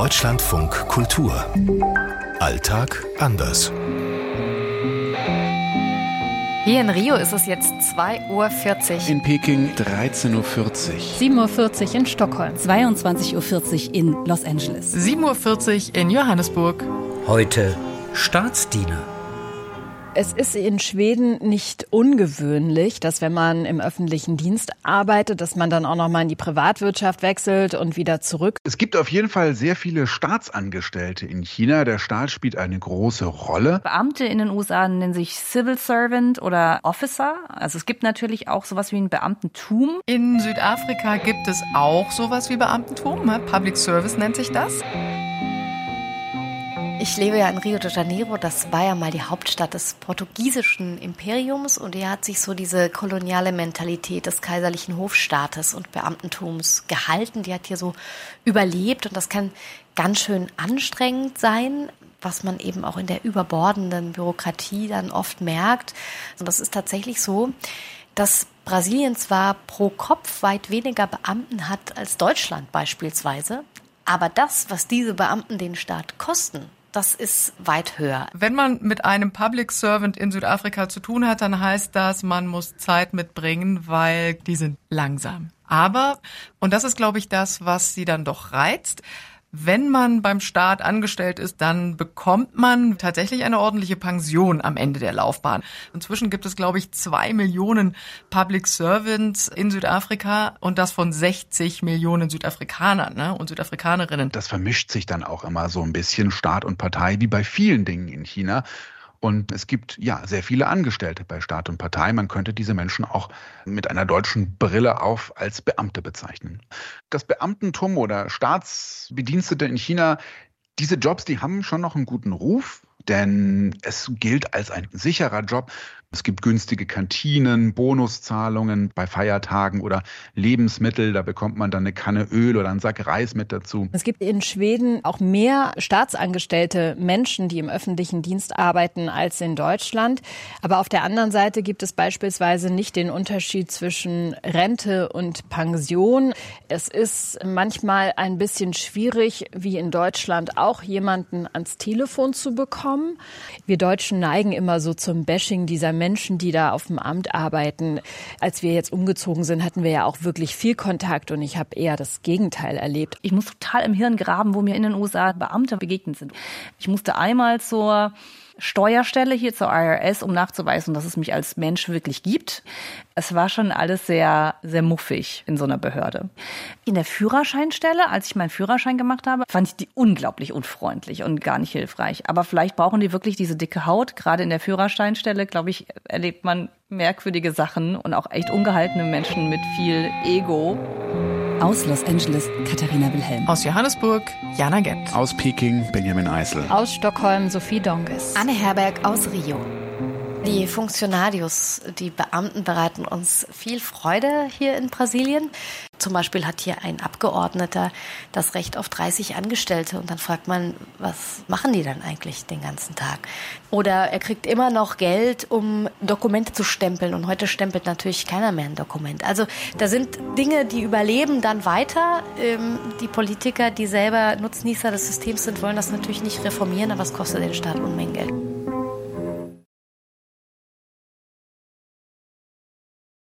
Deutschlandfunk Kultur. Alltag anders. Hier in Rio ist es jetzt 2.40 Uhr. In Peking 13.40 Uhr. 7.40 Uhr in Stockholm. 22.40 Uhr in Los Angeles. 7.40 Uhr in Johannesburg. Heute Staatsdiener. Es ist in Schweden nicht ungewöhnlich, dass wenn man im öffentlichen Dienst arbeitet, dass man dann auch noch mal in die Privatwirtschaft wechselt und wieder zurück. Es gibt auf jeden Fall sehr viele Staatsangestellte in China. Der Staat spielt eine große Rolle. Beamte in den USA nennen sich Civil Servant oder Officer. Also es gibt natürlich auch sowas wie ein Beamtentum. In Südafrika gibt es auch sowas wie Beamtentum. Public Service nennt sich das. Ich lebe ja in Rio de Janeiro. Das war ja mal die Hauptstadt des portugiesischen Imperiums und hier hat sich so diese koloniale Mentalität des kaiserlichen Hofstaates und Beamtentums gehalten. Die hat hier so überlebt und das kann ganz schön anstrengend sein, was man eben auch in der überbordenden Bürokratie dann oft merkt. Und das ist tatsächlich so, dass Brasilien zwar pro Kopf weit weniger Beamten hat als Deutschland beispielsweise, aber das, was diese Beamten den Staat kosten, das ist weit höher. Wenn man mit einem Public Servant in Südafrika zu tun hat, dann heißt das, man muss Zeit mitbringen, weil die sind langsam. Aber, und das ist, glaube ich, das, was sie dann doch reizt, wenn man beim Staat angestellt ist, dann bekommt man tatsächlich eine ordentliche Pension am Ende der Laufbahn. Inzwischen gibt es, glaube ich, zwei Millionen Public Servants in Südafrika und das von 60 Millionen Südafrikanern ne, und Südafrikanerinnen. Das vermischt sich dann auch immer so ein bisschen Staat und Partei, wie bei vielen Dingen in China. Und es gibt ja sehr viele Angestellte bei Staat und Partei. Man könnte diese Menschen auch mit einer deutschen Brille auf als Beamte bezeichnen. Das Beamtentum oder Staatsbedienstete in China, diese Jobs, die haben schon noch einen guten Ruf, denn es gilt als ein sicherer Job. Es gibt günstige Kantinen, Bonuszahlungen bei Feiertagen oder Lebensmittel. Da bekommt man dann eine Kanne Öl oder einen Sack Reis mit dazu. Es gibt in Schweden auch mehr staatsangestellte Menschen, die im öffentlichen Dienst arbeiten, als in Deutschland. Aber auf der anderen Seite gibt es beispielsweise nicht den Unterschied zwischen Rente und Pension. Es ist manchmal ein bisschen schwierig, wie in Deutschland auch jemanden ans Telefon zu bekommen. Wir Deutschen neigen immer so zum Bashing dieser Menschen, die da auf dem Amt arbeiten. Als wir jetzt umgezogen sind, hatten wir ja auch wirklich viel Kontakt und ich habe eher das Gegenteil erlebt. Ich muss total im Hirn graben, wo mir in den USA Beamte begegnet sind. Ich musste einmal zur Steuerstelle hier zur IRS, um nachzuweisen, dass es mich als Mensch wirklich gibt. Es war schon alles sehr, sehr muffig in so einer Behörde. In der Führerscheinstelle, als ich meinen Führerschein gemacht habe, fand ich die unglaublich unfreundlich und gar nicht hilfreich. Aber vielleicht brauchen die wirklich diese dicke Haut. Gerade in der Führerscheinstelle, glaube ich, erlebt man merkwürdige Sachen und auch echt ungehaltene Menschen mit viel Ego. Aus Los Angeles Katharina Wilhelm. Aus Johannesburg Jana Gent. Aus Peking Benjamin Eisel. Aus Stockholm Sophie Donges. Anne Herberg aus Rio. Die Funktionarios, die Beamten bereiten uns viel Freude hier in Brasilien. Zum Beispiel hat hier ein Abgeordneter das Recht auf 30 Angestellte und dann fragt man, was machen die dann eigentlich den ganzen Tag? Oder er kriegt immer noch Geld, um Dokumente zu stempeln und heute stempelt natürlich keiner mehr ein Dokument. Also da sind Dinge, die überleben dann weiter. Ähm, die Politiker, die selber Nutznießer des Systems sind, wollen das natürlich nicht reformieren, aber es kostet den Staat Unmengen Geld.